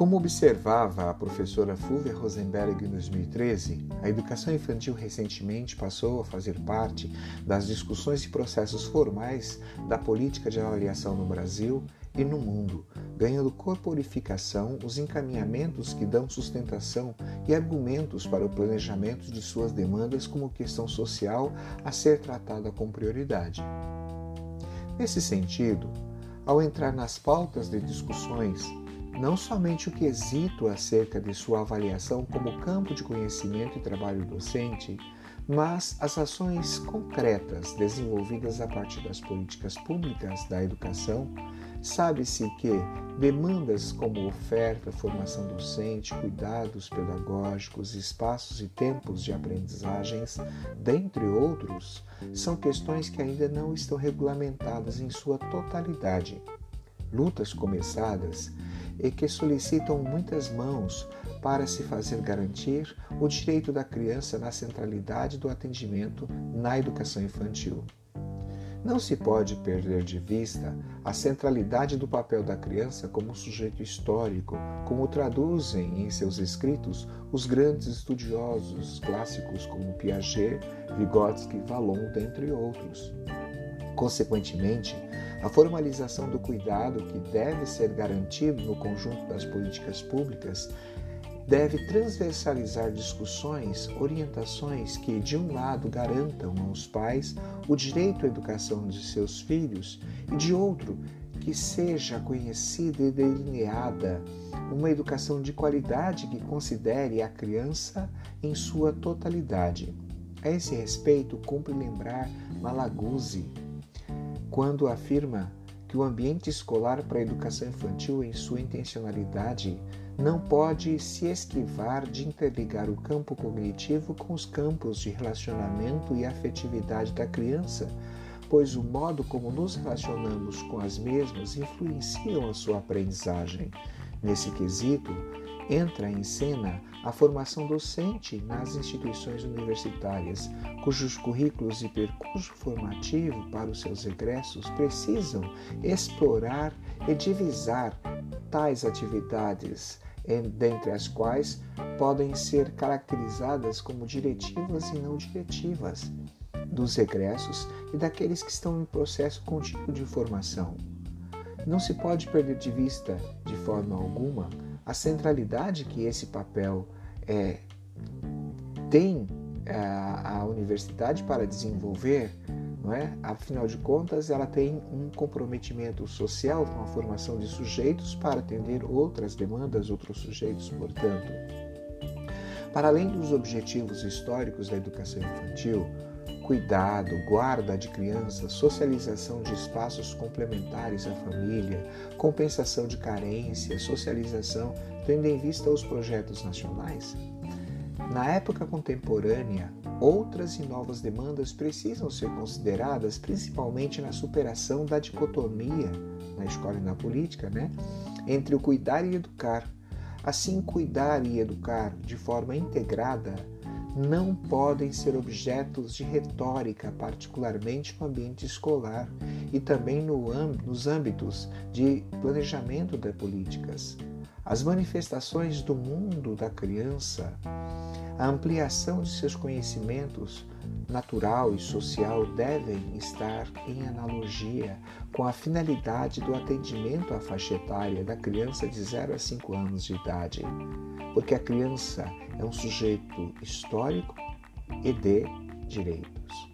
Como observava a professora Fulvia Rosenberg em 2013, a educação infantil recentemente passou a fazer parte das discussões e processos formais da política de avaliação no Brasil e no mundo, ganhando corporificação os encaminhamentos que dão sustentação e argumentos para o planejamento de suas demandas como questão social a ser tratada com prioridade. Nesse sentido, ao entrar nas pautas de discussões não somente o quesito acerca de sua avaliação como campo de conhecimento e trabalho docente, mas as ações concretas desenvolvidas a partir das políticas públicas da educação, sabe-se que demandas como oferta, formação docente, cuidados pedagógicos, espaços e tempos de aprendizagens, dentre outros, são questões que ainda não estão regulamentadas em sua totalidade. Lutas começadas e que solicitam muitas mãos para se fazer garantir o direito da criança na centralidade do atendimento na educação infantil. Não se pode perder de vista a centralidade do papel da criança como sujeito histórico, como traduzem em seus escritos os grandes estudiosos clássicos como Piaget, Vygotsky, Vallon, dentre outros. Consequentemente, a formalização do cuidado que deve ser garantido no conjunto das políticas públicas deve transversalizar discussões, orientações que, de um lado, garantam aos pais o direito à educação de seus filhos e, de outro, que seja conhecida e delineada uma educação de qualidade que considere a criança em sua totalidade. A esse respeito, cumpre lembrar Malaguzzi, quando afirma que o ambiente escolar para a educação infantil, em sua intencionalidade, não pode se esquivar de interligar o campo cognitivo com os campos de relacionamento e afetividade da criança, pois o modo como nos relacionamos com as mesmas influenciam a sua aprendizagem. Nesse quesito, entra em cena a formação docente nas instituições universitárias, cujos currículos e percurso formativo para os seus egressos precisam explorar e divisar tais atividades, dentre as quais podem ser caracterizadas como diretivas e não diretivas dos egressos e daqueles que estão em processo contínuo de formação. Não se pode perder de vista, de forma alguma, a centralidade que esse papel é, tem a, é, a universidade para desenvolver, não é? Afinal de contas, ela tem um comprometimento social com a formação de sujeitos para atender outras demandas, outros sujeitos, portanto. Para além dos objetivos históricos da educação infantil, cuidado, guarda de crianças, socialização de espaços complementares à família, compensação de carência, socialização, tendo em vista os projetos nacionais. Na época contemporânea, outras e novas demandas precisam ser consideradas, principalmente na superação da dicotomia na escola e na política, né, entre o cuidar e educar. Assim, cuidar e educar de forma integrada não podem ser objetos de retórica, particularmente no ambiente escolar e também no, nos âmbitos de planejamento de políticas. As manifestações do mundo da criança, a ampliação de seus conhecimentos natural e social devem estar em analogia com a finalidade do atendimento à faixa etária da criança de 0 a 5 anos de idade, porque a criança é um sujeito histórico e de direitos.